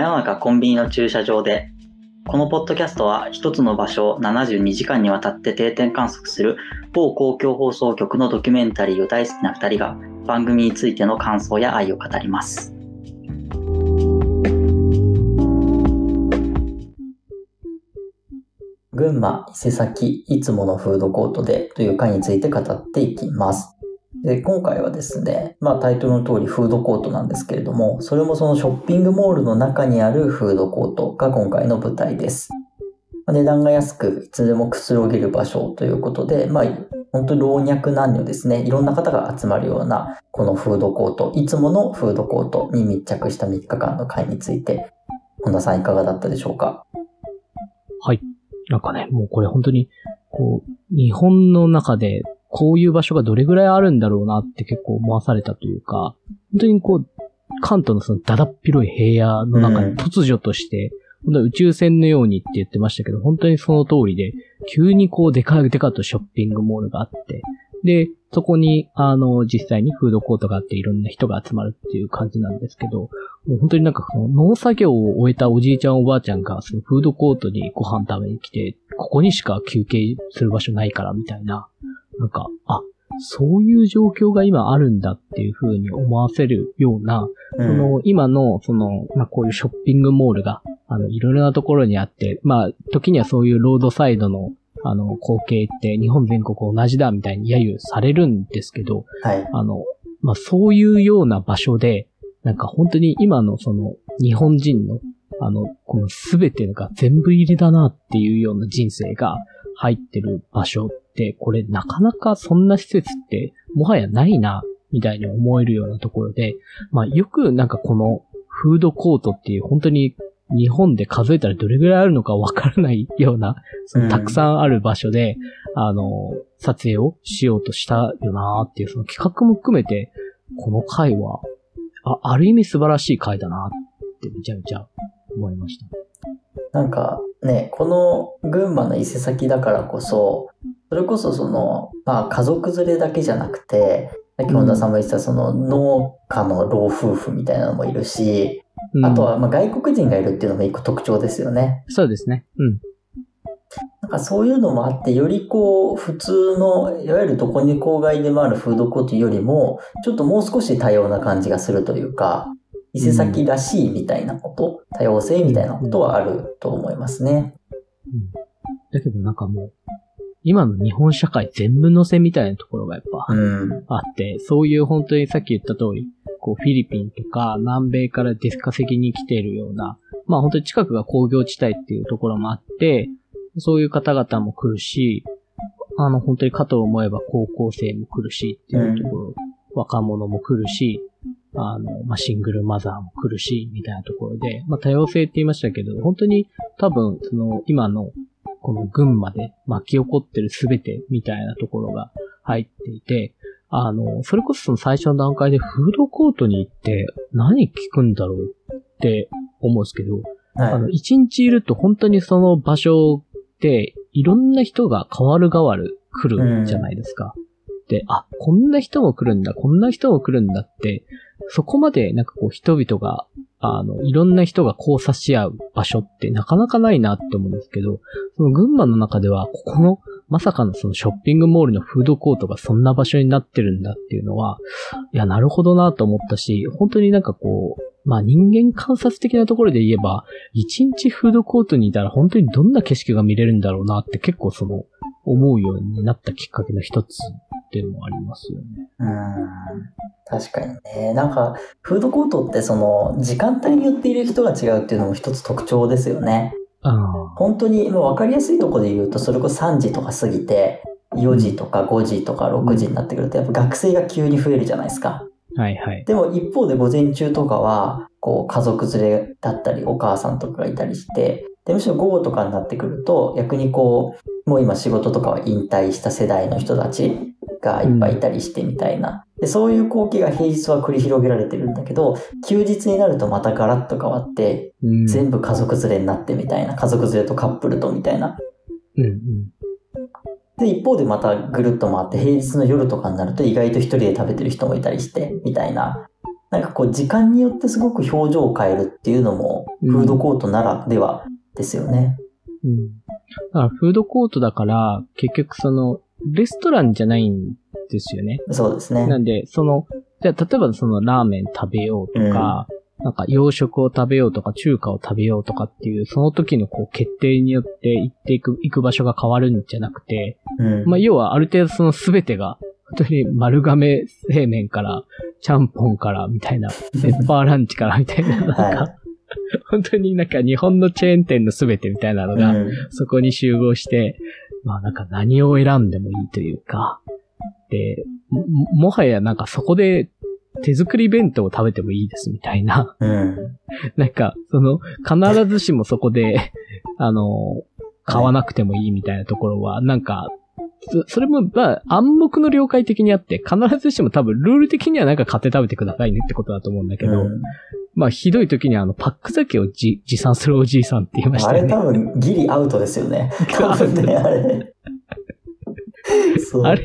真夜中コンビニの駐車場でこのポッドキャストは一つの場所を72時間にわたって定点観測する某公共放送局のドキュメンタリーを大好きな2人が番組についての感想や愛を語ります。群馬伊勢崎いつものフードコートでという回について語っていきます。で今回はですね、まあタイトルの通りフードコートなんですけれども、それもそのショッピングモールの中にあるフードコートが今回の舞台です。まあ値段が安く、いつでもくつろげる場所ということで、まあ本当に老若男女ですね、いろんな方が集まるようなこのフードコート、いつものフードコートに密着した3日間の回について、本田さんいかがだったでしょうか？はい。なんかね、もうこれ本当に、こう、日本の中で、こういう場所がどれぐらいあるんだろうなって結構思わされたというか、本当にこう、関東のそのだだっ広い平野の中に突如として、本当宇宙船のようにって言ってましたけど、本当にその通りで、急にこうでかいでかとショッピングモールがあって、で、そこに、あの、実際にフードコートがあっていろんな人が集まるっていう感じなんですけど、もう本当になんかその農作業を終えたおじいちゃんおばあちゃんがそのフードコートにご飯食べに来て、ここにしか休憩する場所ないからみたいな、なんか、あ、そういう状況が今あるんだっていう風に思わせるような、その今の、その、まあ、こういうショッピングモールが、あの、いろいろなところにあって、まあ、時にはそういうロードサイドの、あの、光景って日本全国同じだみたいに揶揄されるんですけど、はい。あの、まあ、そういうような場所で、なんか本当に今のその日本人の、あの、このすべてが全部入りだなっていうような人生が入ってる場所これなかなかそんな施設ってもはやないな、みたいに思えるようなところで、まあよくなんかこのフードコートっていう本当に日本で数えたらどれぐらいあるのかわからないような、そのたくさんある場所で、あの、撮影をしようとしたよなっていう、その企画も含めて、この回は、あ、ある意味素晴らしい回だなってめちゃめちゃ思いました。なんかね、この群馬の伊勢崎だからこそ、それこそその、まあ家族連れだけじゃなくて、さっき本田さんも言ってたその農家の老夫婦みたいなのもいるし、うんあとはまあ外国人がいるっていうのも一個特徴ですよね。そうですね。うん。なんかそういうのもあって、よりこう、普通の、いわゆるどこに郊外でもあるフードコートよりも、ちょっともう少し多様な感じがするというか、伊勢崎らしいみたいなこと、多様性みたいなことはあると思いますね。だけどなんかもう、今の日本社会全部乗せみたいなところがやっぱうん。あって、そういう本当にさっき言った通り、こうフィリピンとか南米から出稼ぎに来ているような、まあ本当に近くが工業地帯っていうところもあって、そういう方々も来るし、あの本当にかと思えば高校生も来るしっていうところ、若者も来るし、あの、まあ、シングルマザーも来るし、みたいなところで、まあ、多様性って言いましたけど、本当に多分、その、今の、この群馬で巻き起こってるすべてみたいなところが入っていて、あの、それこそその最初の段階でフードコートに行って何聞くんだろうって思うんですけど、あの、はい。一日いると本当にその場所っていろんな人が変わる変わる来るじゃないですか。で、あ、こんな人も来るんだ、こんな人も来るんだって、そこまでなんかこう人々が、あの、いろんな人が交差し合う場所ってなかなかないなって思うんですけど、その群馬の中では、ここの、まさかのそのショッピングモールのフードコートがそんな場所になってるんだっていうのは、いや、なるほどなと思ったし、本当になんかこう、まあ人間観察的なところで言えば、一日フードコートにいたら本当にどんな景色が見れるんだろうなって結構その、思うようになったきっかけの一つっていうのもありますよね。うん。確かにね。なんか、フードコートってその、時間帯によっている人が違うっていうのも一つ特徴ですよね。あ本当に、もう分かりやすいところで言うと、それこそ3時とか過ぎて、4時とか5時とか6時になってくると、やっぱ学生が急に増えるじゃないですか。あ、はいはい。でも一方で午前中とかは、こう家族連れだったりお母さんとかがいたりして、で、むしろ午後とかになってくると、逆にこう、もう今仕事とかは引退した世代の人たちがいっぱいいたりしてみたいな。で、そういう光景が平日は繰り広げられてるんだけど、休日になるとまたガラッと変わって、うん。全部家族連れになってみたいな。家族連れとカップルとみたいな。うんうん。で、一方でまたぐるっと回って、平日の夜とかになると意外と一人で食べてる人もいたりして、みたいな。なんかこう時間によってすごく表情を変えるっていうのも、フードコートならではですよね。うん。だからフードコートだから、結局その、レストランじゃないんですよね。そうですね。なんで、その、じゃあ例えばそのラーメン食べようとか、なんか洋食を食べようとか中華を食べようとかっていう、その時のこう決定によって行っていく、行く場所が変わるんじゃなくて、うん。まあ要はある程度その全てが、本当に丸亀製麺から、ちゃんぽんからみたいな、ペッパーランチからみたいな、なんか、は本当になんか日本のチェーン店の全てみたいなのが、うんそこに集合して、まあなんか何を選んでもいいというか、で、ももはやなんかそこで手作り弁当を食べてもいいですみたいな、うん。なんかその必ずしもそこで、あの、買わなくてもいいみたいなところは、なんか、そそれも、まあ、暗黙の了解的にあって、必ずしも多分ルール的にはなんか買って食べてくださいねってことだと思うんだけど、うんまあ、ひどい時にあの、パック酒をじ持参するおじいさんって言いましたよね。あれ多分ギリアウトですよね。多分ね、あれ。あれ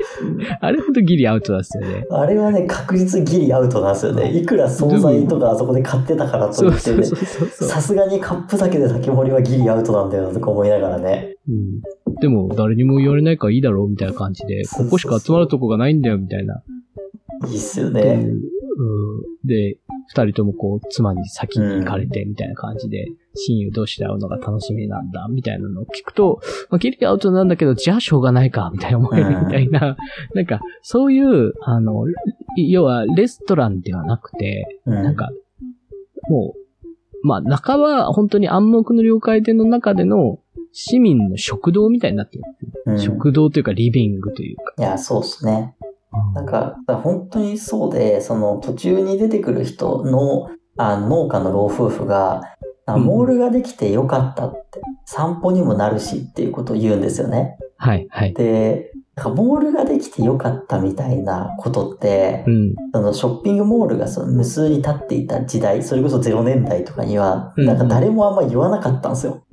あれほんとギリアウトですよね。あれはね、確実ギリアウトなんですよね。いくら惣菜とかあそこで買ってたからとそいうって。さすがにカップ酒で酒盛りはギリアウトなんだよなとか思いながらね。うん。でも、誰にも言われないからいいだろうみたいな感じで、ここしか集まるとこがないんだよみたいな。いいっすよね。ううんで、二人ともこう、妻に先に行かれてみたいな感じで、親友同士で会うのが楽しみなんだ、みたいなのを聞くと、まあ、ギリアウトなんだけど、じゃあしょうがないか、みたいな思えるみたいな、なんか、そういう、あの、要は、レストランではなくて、うんなんか、もう、まあ、中は本当に暗黙の了解での中での市民の食堂みたいになってる。うん食堂というかリビングというか。いや、そうっすね。なんか、本当にそうで、その途中に出てくる人の、あ農家の老夫婦が、モールができてよかったって、散歩にもなるしっていうことを言うんですよね。はい、はい。で、なんかモールができてよかったみたいなことってう、ん。そのショッピングモールがその無数に立っていた時代、それこそ0年代とかには、うんなんか誰もあんま言わなかったんですよ。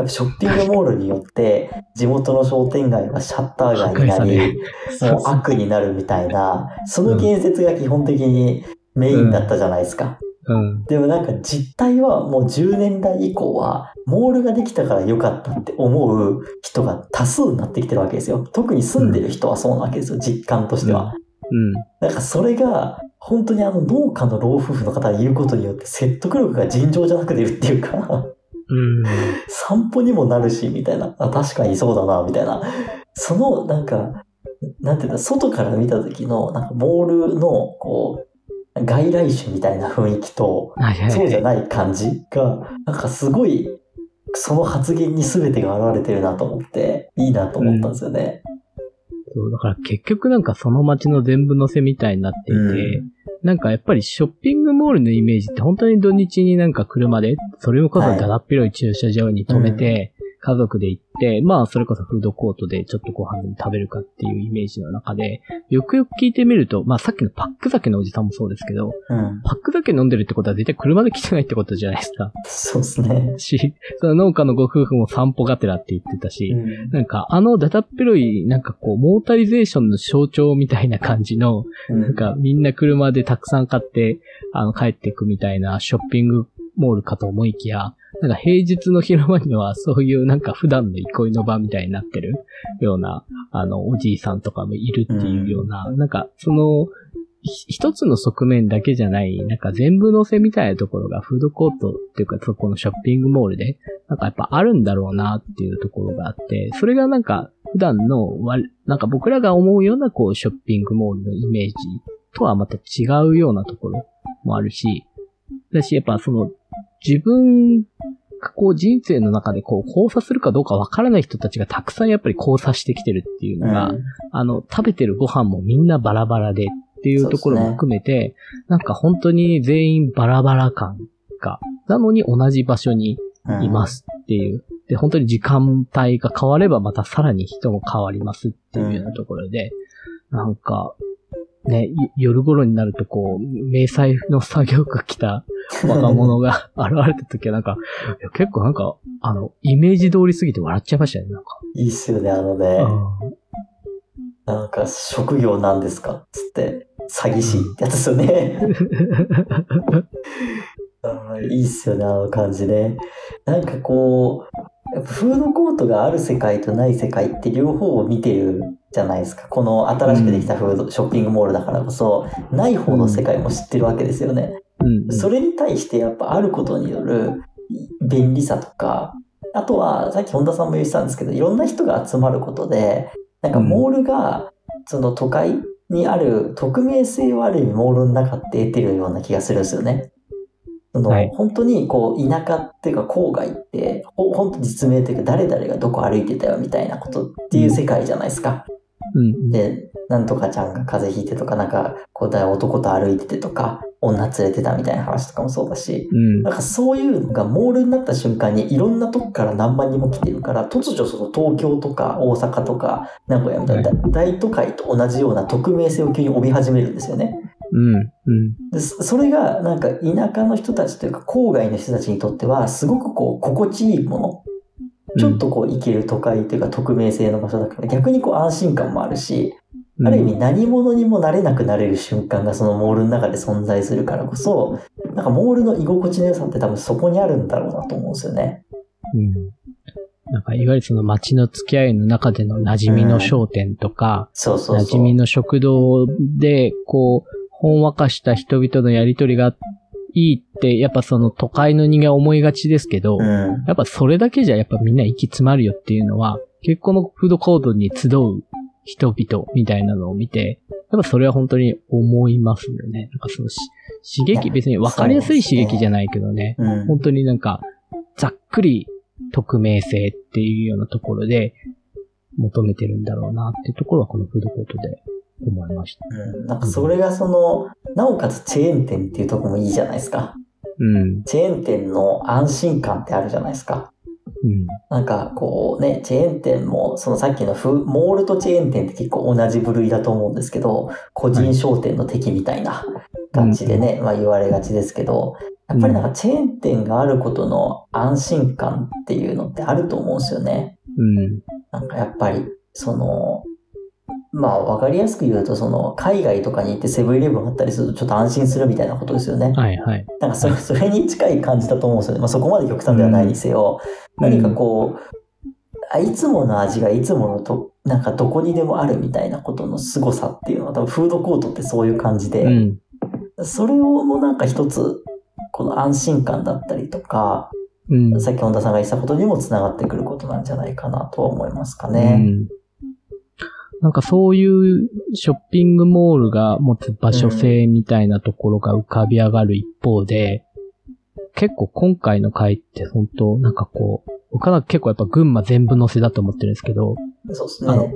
やっぱショッピングモールによって、地元の商店街はシャッター破街になりもう悪になるみたいな、その建設が基本的にメインだったじゃないですか。うん。でもなんか実態はもう10年代以降は、モールができたから良かったって思う人が多数になってきてるわけですよ。特に住んでる人はそうなわけですよ、実感としては。うん。なんかそれが、本当にあの農家の老夫婦の方が言うことによって説得力が尋常じゃなく出るっていうか、うん。散歩にもなるし、みたいな。あ、確かにそうだな、みたいな。その、なんか、なんていうんだ、外から見た時の、なんか、モールの、こう、外来種みたいな雰囲気と、そうじゃはい。ない感じが、なんかすごい、その発言に全てが現れてるなと思って、いいなと思ったんですよね。そう、だから結局なんかその街の全部乗せみたいになっていて、うなんかやっぱりショッピングモールのイメージって本当に土日になんか車で、それをこそだだっ広い駐車場に止めて、家族で行って、まあそれこそフードコートでちょっとご飯食べるかっていうイメージの中で、よくよく聞いてみると、まあさっきのパック酒のおじさんもそうですけど、うん。パック酒飲んでるってことは絶対車で来てないってことじゃないですか。そうですね。し、その農家のご夫婦も散歩がてらって言ってたし、うんなんか、あのだだっ広い、なんかこう、モータリゼーションの象徴みたいな感じの、なんかみんな車でたくさん買って、あの、帰っていくみたいなショッピングモールかと思いきや、なんか平日の昼間にはそういうなんか普段の憩いの場みたいになってるような、あの、おじいさんとかもいるっていうような、なんかその、ひ一つの側面だけじゃない、なんか全部乗せみたいなところがフードコートっていうかそこのショッピングモールで、なんかやっぱあるんだろうなっていうところがあって、それがなんか普段のわ、なんか僕らが思うようなこうショッピングモールのイメージとはまた違うようなところもあるし、だしやっぱその自分がこう人生の中でこう交差するかどうかわからない人たちがたくさんやっぱり交差してきてるっていうのが、うんあの、食べてるご飯もみんなバラバラでっていうところも含めて、なんか本当に全員バラバラ感が、なのに同じ場所にいますっていう。で、本当に時間帯が変わればまたさらに人も変わりますっていうようなところで、なんか、ね、い夜頃になるとこう、迷彩の作業服着た若者が 現れた時はなんか、結構なんか、あの、イメージ通りすぎて笑っちゃいましたよね、なんか。いいっすよね、あのね。うんなんか、職業なんですか？つって、詐欺師ってやつですよね。いいっすよね、あの感じね。なんかこう、やっぱフードコートがある世界とない世界って両方を見てるじゃないですか。この新しくできたフード、ショッピングモールだからこそ、ない方の世界も知ってるわけですよね。うん。それに対してやっぱあることによる便利さとか、あとはさっき本田さんも言ってたんですけど、いろんな人が集まることで、なんかモールがその都会にある匿名性をある意味モールの中って得てるような気がするんですよね。そのはい本当にこう田舎っていうか郊外って、ほ本当実名というか誰々がどこ歩いてたよみたいなことっていう世界じゃないですか。うん。で、なんとかちゃんが風邪ひいてとか、なんか、こうだ男と歩いててとか、女連れてたみたいな話とかもそうだし、うん。なんかそういうのがモールになった瞬間にいろんなとこから何万人も来てるから、突如その東京とか大阪とか名古屋みたいな大都会と同じような匿名性を急に帯び始めるんですよね。うん。うん。でそそれがなんか田舎の人たちというか郊外の人たちにとってはすごくこう心地いいもの。ちょっとこう行ける都会というか匿名性の場所だから逆にこう安心感もあるし、うん、ある意味何者にもなれなくなれる瞬間がそのモールの中で存在するからこそ、なんかモールの居心地の良さって多分そこにあるんだろうなと思うんですよね。うん。なんか、いわゆるその街の付き合いの中での馴染みの商店とか、そうそうそう。馴染みの食堂で、こう、ほんわかした人々のやりとりがいいって、やっぱその都会の人間は思いがちですけど、うん。やっぱそれだけじゃやっぱみんな息詰まるよっていうのは、結構のフードコートに集う人々みたいなのを見て、やっぱそれは本当に思いますよね。なんかそのし刺激、別に分かりやすい刺激じゃないけどね、うん。本当になんか、ざっくり匿名性っていうようなところで求めてるんだろうなっていうところはこのフードコートで思いました。うんなんかそれがその、なおかつチェーン店っていうところもいいじゃないですか。うん。チェーン店の安心感ってあるじゃないですか。うん。なんかこうね、チェーン店も、そのさっきのフモールとチェーン店って結構同じ部類だと思うんですけど、個人商店の敵みたいな感じでね、まあ言われがちですけど、やっぱりなんかチェーン店があることの安心感っていうのってあると思うんですよね。うん。なんかやっぱり、その、まあわかりやすく言うと、その海外とかに行ってセブンイレブンあったりするとちょっと安心するみたいなことですよね。はいはい。なんかそれ、それに近い感じだと思うんですよね。まあそこまで極端ではないにせよ。何かこう、あいつもの味がいつものと、なんかどこにでもあるみたいなことの凄さっていうのは多分フードコートってそういう感じで、うん。それをもうなんか一つ、この安心感だったりとか、うん。さっき本田さんが言ってたことにもつながってくることなんじゃないかなとは思いますかうね。んなんかそういうショッピングモールが持つ場所性みたいなところが浮かび上がる一方で、結構今回の回って本当なんかこう、僕は結構やっぱ群馬全部乗せだと思ってるんですけど、そうですあのね。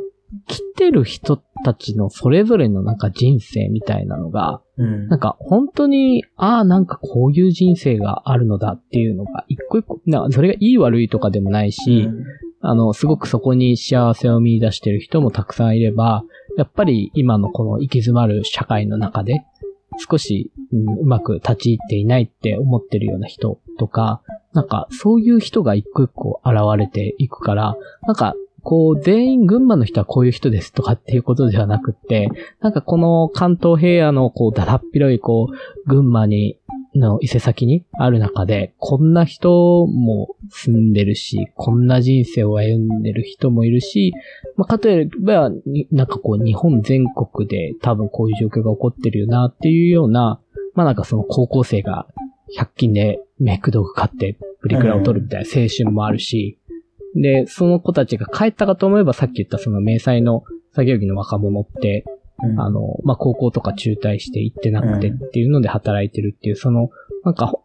来てる人たちのそれぞれのなんか人生みたいなのが、うんなんか本当に、ああ、なんかこういう人生があるのだっていうのが一個一個、なそれがいい悪いとかでもないし、うんあの、すごくそこに幸せを見出してる人もたくさんいれば、やっぱり今のこの行き詰まる社会の中で、少し、うんうまく立ち入っていないって思ってるような人とか、なんかそういう人が一個一個現れていくから、なんかこう全員群馬の人はこういう人ですとかっていうことではなくって、なんかこの関東平野のこうだらっ広いこう群馬にの伊勢先にある中で、こんな人も住んでるし、こんな人生を歩んでる人もいるし、まあ、かといえば、になんかこう、日本全国で多分こういう状況が起こってるよなっていうような、まあなんかその高校生が100均でメイク道具買ってプリクラを撮るみたいな青春もあるし、で、その子たちが帰ったかと思えばさっき言ったその迷彩の作業着の若者って、うん。あの、まあ、高校とか中退して行ってなくてっていうので働いてるっていう、その、なんか、ほ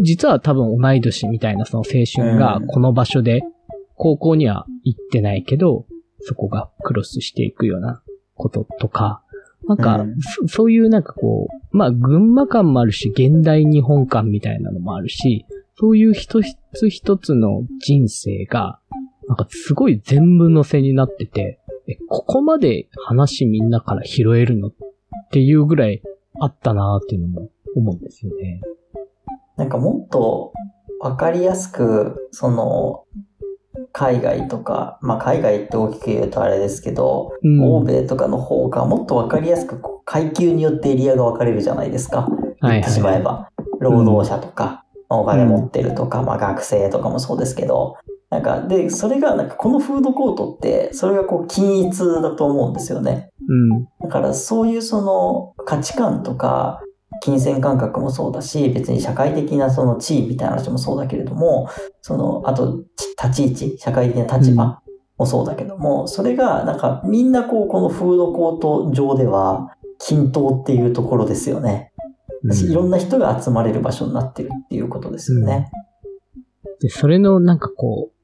実は多分同い年みたいなその青春がうん。この場所で、高校には行ってないけど、そこがクロスしていくようなこととか、なんか、うん。そそういうなんかこう、まあ、群馬感もあるし、現代日本感みたいなのもあるし、そういう一つ一つの人生が、なんかすごい全部乗せになってて、え、ここまで話みんなから拾えるのっていうぐらいあったなーっていうのも思うんですよね。なんかもっとわかりやすく、その、海外とか、まあ海外って大きく言うとあれですけど、うん欧米とかの方がもっとわかりやすく、階級によってエリアが分かれるじゃないですか。はい言ってしまえば。労働者とか、お金持ってるとか、まあ学生とかもそうですけど、なんか、で、それが、なんかこのフードコートって、それがこう均一だと思うんですよね。うん。だからそういうその価値観とか、金銭感覚もそうだし、別に社会的なその地位みたいな話もそうだけれども、その、あと、ち立ち位置、社会的な立場もそうだけども、それがなんかみんなこう、このフードコート上では均等っていうところですよね。いろんな人が集まれる場所になってるっていうことですよね。で、それのなんかこう、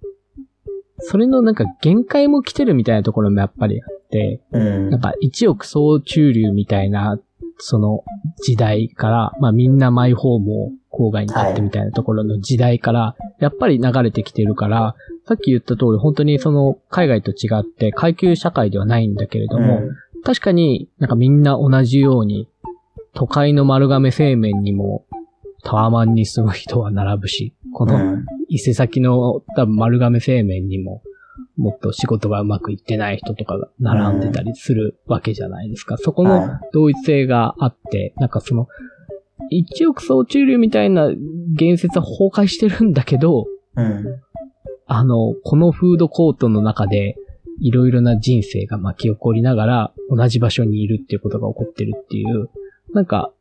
それのなんか限界も来てるみたいなところもやっぱりあって、うん。なんか一億総中流みたいな、その時代から、まあみんなマイホームを郊外に買ってみたいなところの時代から、やっぱり流れてきてるから、さっき言った通り本当にその海外と違って階級社会ではないんだけれども、確かになんかみんな同じように、都会の丸亀製麺にもタワマンに住む人は並ぶし、このうん。伊勢先の多分丸亀製麺にも、もっと仕事がうまくいってない人とかが並んでたりするわけじゃないですか。そこのは同一性があって、なんかその、一億総中流みたいな言説は崩壊してるんだけど、い。うん。あの、このフードコートの中で、いろいろな人生が巻き起こりながら、同じ場所にいるっていうことが起こってるっていう、なんか、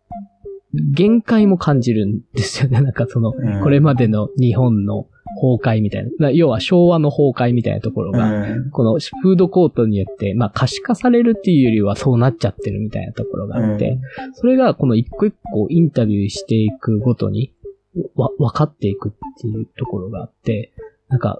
限界も感じるんですよね。なんかその、うんこれまでの日本の崩壊みたいな、な要は昭和の崩壊みたいなところが、うん。このフードコートによって、まあ可視化されるっていうよりはそうなっちゃってるみたいなところがあって、それがこの一個一個インタビューしていくごとに、わ、分かっていくっていうところがあって、なんか、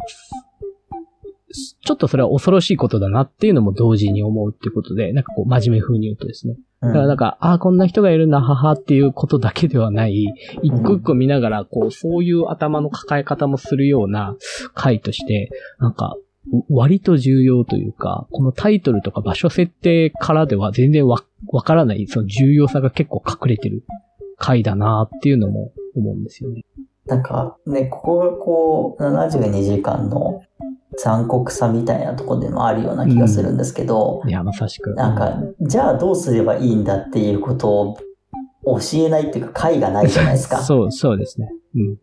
すちょっとそれは恐ろしいことだなっていうのも同時に思うってことで、なんかこう真面目風に言うとですね。だからなんか、ああ、こんな人がいるんだ、ははっていうことだけではない、一個一個見ながら、こう、そういう頭の抱え方もするような回として、なんか、割と重要というか、このタイトルとか場所設定からでは全然わ、わからない、その重要さが結構隠れてる回だなっていうのも思うんですよね。なんかね、ここがこう、72時間の残酷さみたいなところでもあるような気がするんですけど、いや、まさしく。なんか、じゃあどうすればいいんだっていうことを教えないっていうか、解がないじゃないですか。そう、そうですね。うん。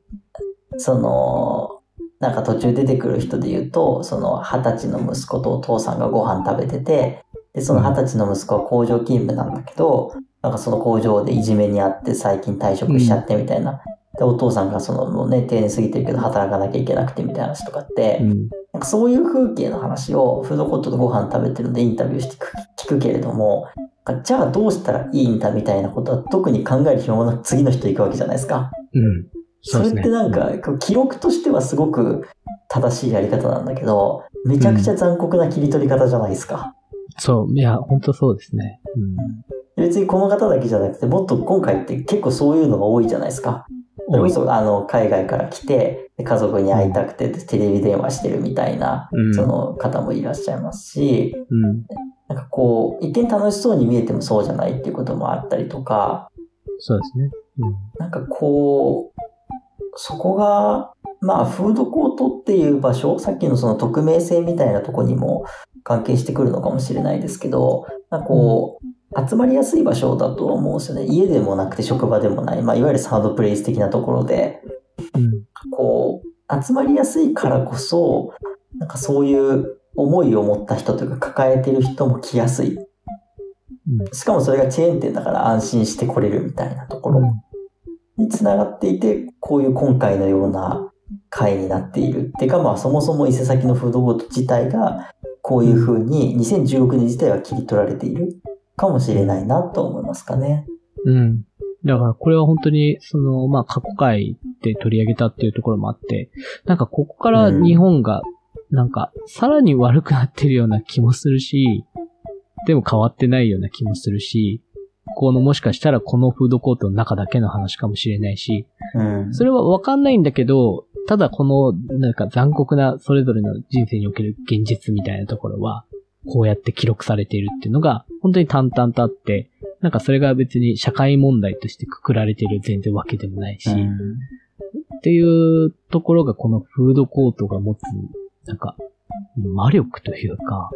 その、なんか途中出てくる人で言うと、その二十歳の息子とお父さんがご飯食べてて、で、その二十歳の息子は工場勤務なんだけど、なんかその工場でいじめにあって最近退職しちゃってみたいな。で、お父さんがそのもうね、定年過ぎてるけど働かなきゃいけなくてみたいな話とかって、うん。なんかそういう風景の話をフードコートでご飯食べてるのでインタビューして聞く聞くけれども、じゃあどうしたらいいんだみたいなことは特に考える暇もなく次の人行くわけじゃないですか。うん。それってなんか、記録としてはすごく正しいやり方なんだけど、めちゃくちゃ残酷な切り取り方じゃないですか。そう、いや、本当そうですね。うん。別にこの方だけじゃなくて、もっと今回って結構そういうのが多いじゃないですか。それこそあの海外から来て、で家族に会いたくてテレビ電話してるみたいな、うんその方もいらっしゃいますし、うん。なんかこう、一見楽しそうに見えてもそうじゃないっていうこともあったりとか、そうですね。うん。なんかこう、そこが、まあ、フードコートっていう場所、さっきのその匿名性みたいなとこにも関係してくるのかもしれないですけど、なんかこう、集まりやすい場所だと思うんですよね。家でもなくて職場でもない、まあ、いわゆるサードプレイス的なところで、うん。こう、集まりやすいからこそ、なんかそういう思いを持った人というか抱えてる人も来やすい。うん。しかもそれがチェーン店だから安心して来れるみたいなところ。につながっていて、こういう今回のような回になっている。ってか、まあそもそも伊勢崎のフードコート自体が、こういう風に2016年自体は切り取られているかもしれないなと思いますかね。うん。だからこれは本当に、その、まあ、過去回で取り上げたっていうところもあって、なんかここから日本が、なんか、さらに悪くなってるような気もするし、でも変わってないような気もするし、このもしかしたらこのフードコートの中だけの話かもしれないし、うん。それはわかんないんだけど、ただこの、なんか残酷なそれぞれの人生における現実みたいなところは、こうやって記録されているっていうのが、本当に淡々とあって、なんかそれが別に社会問題としてくくられている全然わけでもないし、うん。っていうところがこのフードコートが持つなんか、魔力というか、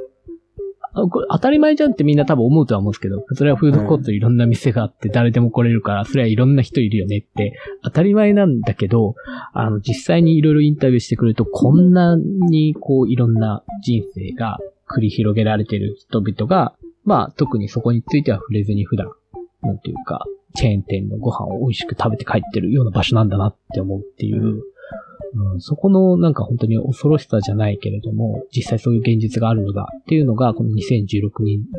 あこれ当たり前じゃんってみんな多分思うとは思うんですけど、それはフードコートいろんな店があって誰でも来れるから、それはいろんな人いるよねって当たり前なんだけど、あの、実際にいろいろインタビューしてくると、こんなにこういろんな人生が繰り広げられてる人々が、まあ特にそこについては触れずに普段、なんていうか、チェーン店のご飯を美味しく食べて帰ってるような場所なんだなって思うっていう、うん、そこのなんか本当に恐ろしさじゃないけれども、実際そういう現実があるのだっていうのが、この2016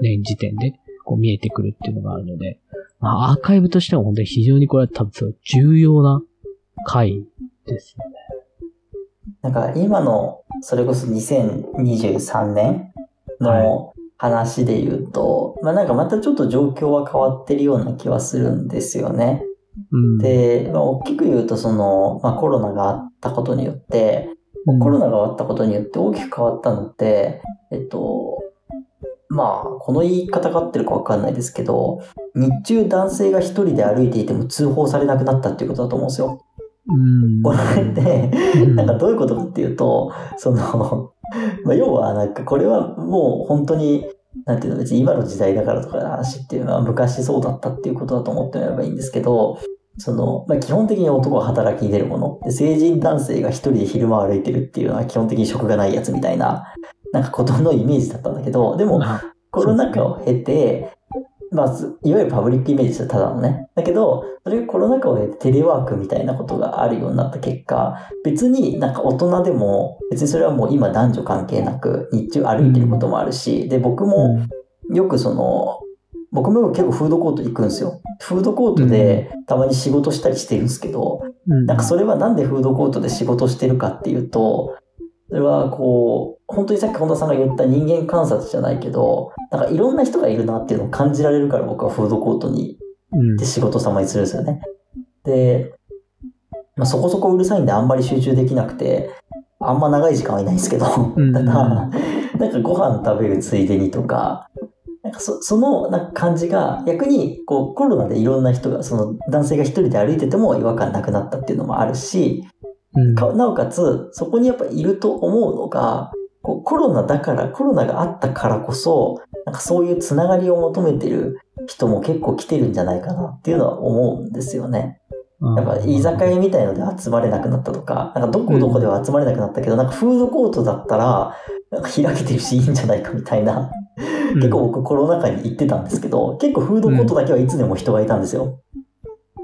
年時点でこう見えてくるっていうのがあるので、まあアーカイブとしては本当に非常にこれは多分重要な回ですよね。なんか今の、それこそ2023年の話で言うと、まあなんかまたちょっと状況は変わってるような気はするんですよね。うん、で、まあ大きく言うとその、まあコロナがあったことによって、うんコロナがあったことによって大きく変わったのって、えっと、まあ、この言い方が合ってるかわかんないですけど、日中男性が一人で歩いていても通報されなくなったっていうことだと思うんですよ。うん。これって、うんなんかどういうことかっていうと、その、まあ、要はなんかこれはもう本当に、なんていうの別に今の時代だからとかの話っていうのは昔そうだったっていうことだと思ってもらえばいいんですけど、その、まあ、基本的に男は働きに出るもの。で成人男性が一人で昼間歩いてるっていうのは基本的に職がないやつみたいな、なんかことのイメージだったんだけど、でも、まあコロナ禍を経て、まあ、すいわゆるパブリックイメージですよ、ただのね。だけど、それがコロナ禍を経てテレワークみたいなことがあるようになった結果、別になんか大人でも、別にそれはもう今男女関係なく、日中歩いてることもあるし、で、僕もよくその、僕も結構フードコート行くんですよ。フードコートでたまに仕事したりしてるんですけど、うんなんかそれはなんでフードコートで仕事してるかっていうと、それはこう、本当にさっき本田さんが言った人間観察じゃないけど、なんかいろんな人がいるなっていうのを感じられるから僕はフードコートにうんで仕事様にするんですよね。で、まあ、そこそこうるさいんであんまり集中できなくて、あんま長い時間はいないんですけど、うんただ、なんかご飯食べるついでにとか、なんかそそのなんか感じが逆にこうコロナでいろんな人が、その男性が一人で歩いてても違和感なくなったっていうのもあるし、うんかなおかつそこにやっぱいると思うのが、こうコロナだから、コロナがあったからこそ、なんかそういうつながりを求めてる人も結構来てるんじゃないかなっていうのは思うんですよね。やっぱ居酒屋みたいので集まれなくなったとか、なんかどこどこでは集まれなくなったけど、なんかフードコートだったら、なんか開けてるしいいんじゃないかみたいな。結構僕コロナ禍に行ってたんですけど、結構フードコートだけはいつでも人がいたんですよ。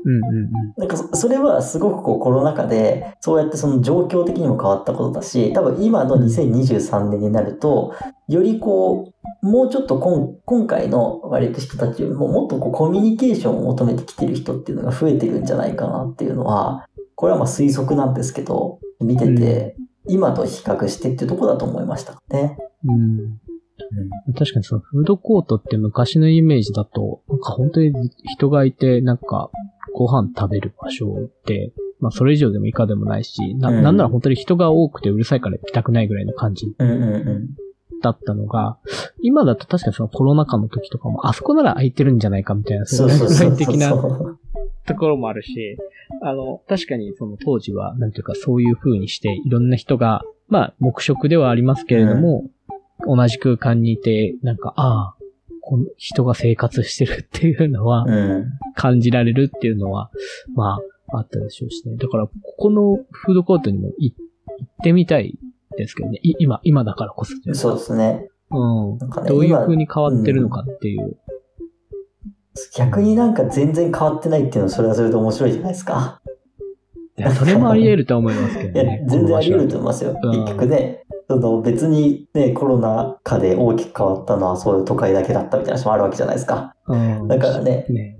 うんうんなんかそそれはすごくこうコロナ禍で、そうやってその状況的にも変わったことだし、多分今の2023年になると、よりこう、もうちょっと今今回の割と人たちよりももっとこうコミュニケーションを求めてきてる人っていうのが増えてるんじゃないかなっていうのは、これはまあ推測なんですけど、見てて、今と比較してっていうところだと思いましたね。うん。うん。確かにそのフードコートって昔のイメージだと、なんか本当に人がいて、なんかご飯食べる場所って、まあそれ以上でも以下でもないし、な、うんなんなら本当に人が多くてうるさいから行きたくないぐらいの感じうんうんうん。だったのが、今だと確かにそのコロナ禍の時とかも、あそこなら空いてるんじゃないかみたいな、そうそう。的なところもあるし、あの、確かにその当時は、なんていうかそういう風にして、いろんな人が、まあ、黙食ではありますけれども、同じ空間にいて、なんか、ああ、人が生活してるっていうのは、うん。感じられるっていうのは、まあ、あったでしょうしね。だから、ここのフードコートにもい行ってみたいですけどね。い今、今だからこそ。そうですね。うん。ねどういう今風に変わってるのかっていう。逆になんか全然変わってないっていうのはそれはそれで面白いじゃないですか。いやそれもあり得るとは思いますけいやどね。、全然あり得るとと思いますよ。うん結局ね、その別にね、コロナ禍で大きく変わったのはそういう都会だけだったみたいな話もあるわけじゃないですか。うん。だからね、ね。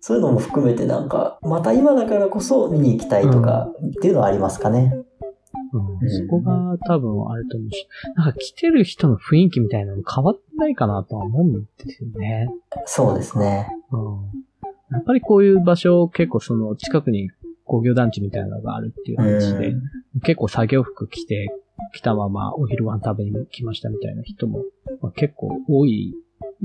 そういうのも含めてなんか、また今だからこそ見に行きたいとかっていうのはありますかね。うんうんそこが多分あると思うし、なんか来てる人の雰囲気みたいなの変わってないかなとは思うんですよね。そうですね。うん。やっぱりこういう場所、結構その近くに工業団地みたいなのがあるっていう話で、うん結構作業服着て、来たままお昼ご飯食べに来ましたみたいな人も、まあ、結構多い、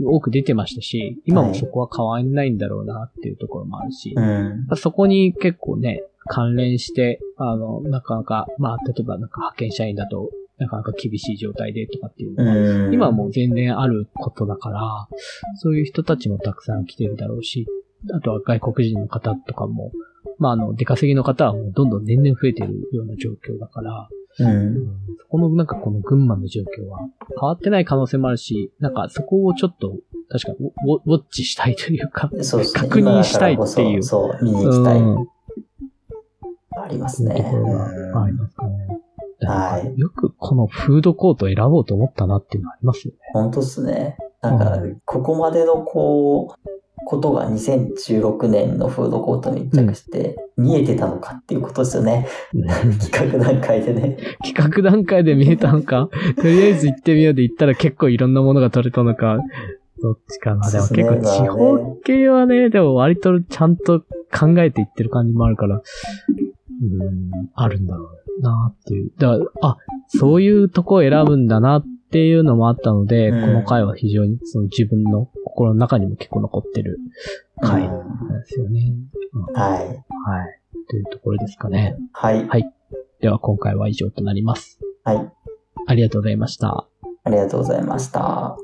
多く出てましたし、今もそこは変わんないんだろうなっていうところもあるし、うん。そこに結構ね、関連して、あの、なかなか、まあ、例えばなんか派遣社員だと、なかなか厳しい状態でとかっていうのは、うん。今はもう全然あることだから、そういう人たちもたくさん来てるだろうし、あとは外国人の方とかも、まあ、あの、出稼ぎの方はもうどんどん年々増えてるような状況だから、うん。そこのなんかこの群馬の状況は変わってない可能性もあるし、なんかそこをちょっと確かにウォウォッチしたいというか、そうですね。確認したいっていうそそう、見に行きたい。うんありますね。ところがうんありますかね。はいよくこのフードコートを選ぼうと思ったなっていうのはありますよね。本当っすね。なんかう、ここまでのこう、ことが2016年のフードコートに密着して、見えてたのかっていうことですよね。企画段階でね。企画段階で見えたのか、とりあえず行ってみようで行ったら結構いろんなものが取れたのか、どっちかな？でも結構地方系はね、でも割とちゃんと考えていってる感じもあるから、うん、あるんだろうなっていう。だから、あ、そういうとこを選ぶんだなっていうのもあったので、うんこの回は非常にその自分の心の中にも結構残ってる回うんなんですよね。はい。はい。というところですかね。はい。では今回は以上となります。はい。ありがとうございました。ありがとうございました。